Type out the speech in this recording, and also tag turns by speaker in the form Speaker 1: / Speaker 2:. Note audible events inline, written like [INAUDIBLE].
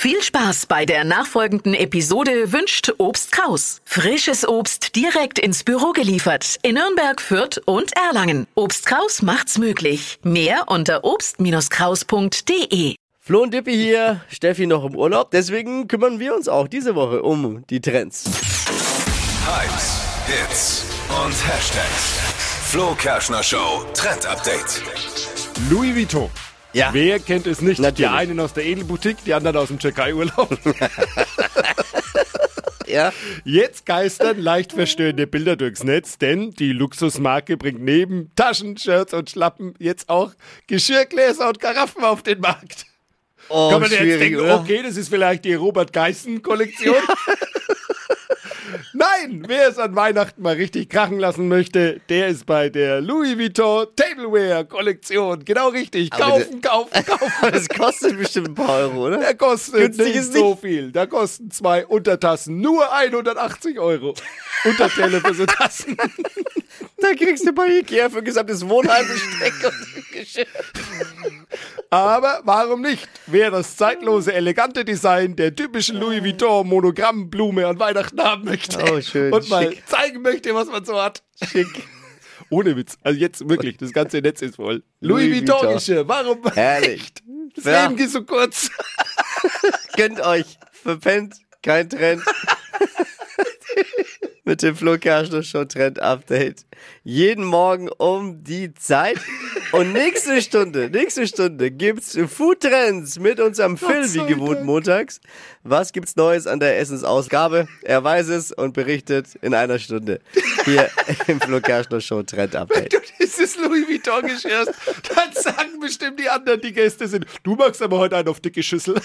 Speaker 1: Viel Spaß bei der nachfolgenden Episode wünscht Obst Kraus. Frisches Obst direkt ins Büro geliefert in Nürnberg, Fürth und Erlangen. Obst Kraus macht's möglich. Mehr unter obst-kraus.de.
Speaker 2: Flo und Dippi hier, Steffi noch im Urlaub, deswegen kümmern wir uns auch diese Woche um die Trends.
Speaker 3: Hypes, Hits und Hashtags. Flo Kerschner Show Trend Update.
Speaker 4: Louis Vuitton.
Speaker 2: Ja.
Speaker 4: Wer kennt es nicht?
Speaker 2: Natürlich.
Speaker 4: Die einen aus der Edelboutique, die anderen aus dem Türkei-Urlaub. [LAUGHS]
Speaker 2: Ja,
Speaker 4: Jetzt geistern leicht verstörende Bilder durchs Netz, denn die Luxusmarke bringt neben Taschen, Shirts und Schlappen jetzt auch Geschirrgläser und Karaffen auf den Markt.
Speaker 2: oh,
Speaker 4: Kann man jetzt denken,
Speaker 2: oder?
Speaker 4: okay, das ist vielleicht die Robert Geissen-Kollektion. Nein, wer es an Weihnachten mal richtig krachen lassen möchte, der ist bei der Louis Vuitton Tableware-Kollektion. Genau richtig. Kaufen, kaufen, [LAUGHS] kaufen.
Speaker 2: Das kostet bestimmt ein paar Euro, oder?
Speaker 4: Der kostet
Speaker 2: Günstig
Speaker 4: nicht so viel. Da kosten zwei Untertassen nur 180 Euro. Unterteile für so Tassen. [LAUGHS]
Speaker 2: Da kriegst du bei Ikea für ein gesamtes Wohnheim Besteck und Geschirr. [LAUGHS]
Speaker 4: Aber warum nicht? Wer das zeitlose, elegante Design der typischen Louis Vuitton Monogrammblume an Weihnachten haben möchte
Speaker 2: Oh, schön,
Speaker 4: und mal
Speaker 2: schick.
Speaker 4: zeigen möchte, was man so hat.
Speaker 2: Schick. [LAUGHS]
Speaker 4: Ohne Witz. Also jetzt wirklich, das ganze Netz ist voll. Louis,
Speaker 2: Louis
Speaker 4: Vuitton
Speaker 2: Vuitton.
Speaker 4: Geschirr. Warum [LAUGHS]
Speaker 2: Herrlich.
Speaker 4: nicht? Das
Speaker 2: Ja.
Speaker 4: Leben geht so kurz. [LAUGHS]
Speaker 2: Gönnt euch. Verpennt. Kein Trend. Mit dem Flo Kerschner Show Trend Update. Jeden Morgen um die Zeit. Und nächste Stunde, nächste Stunde gibt's Food Trends mit unserem Phil, wie gewohnt
Speaker 4: montags.
Speaker 2: Was gibt's Neues an der Essensausgabe? Er weiß es und berichtet in einer Stunde. Hier im Flo Kerschner Show Trend Update.
Speaker 4: du dieses Louis Vuitton Geschirr hast, dann sagen bestimmt die anderen, die Gäste sind, du magst aber heute einen auf dicke Schüssel.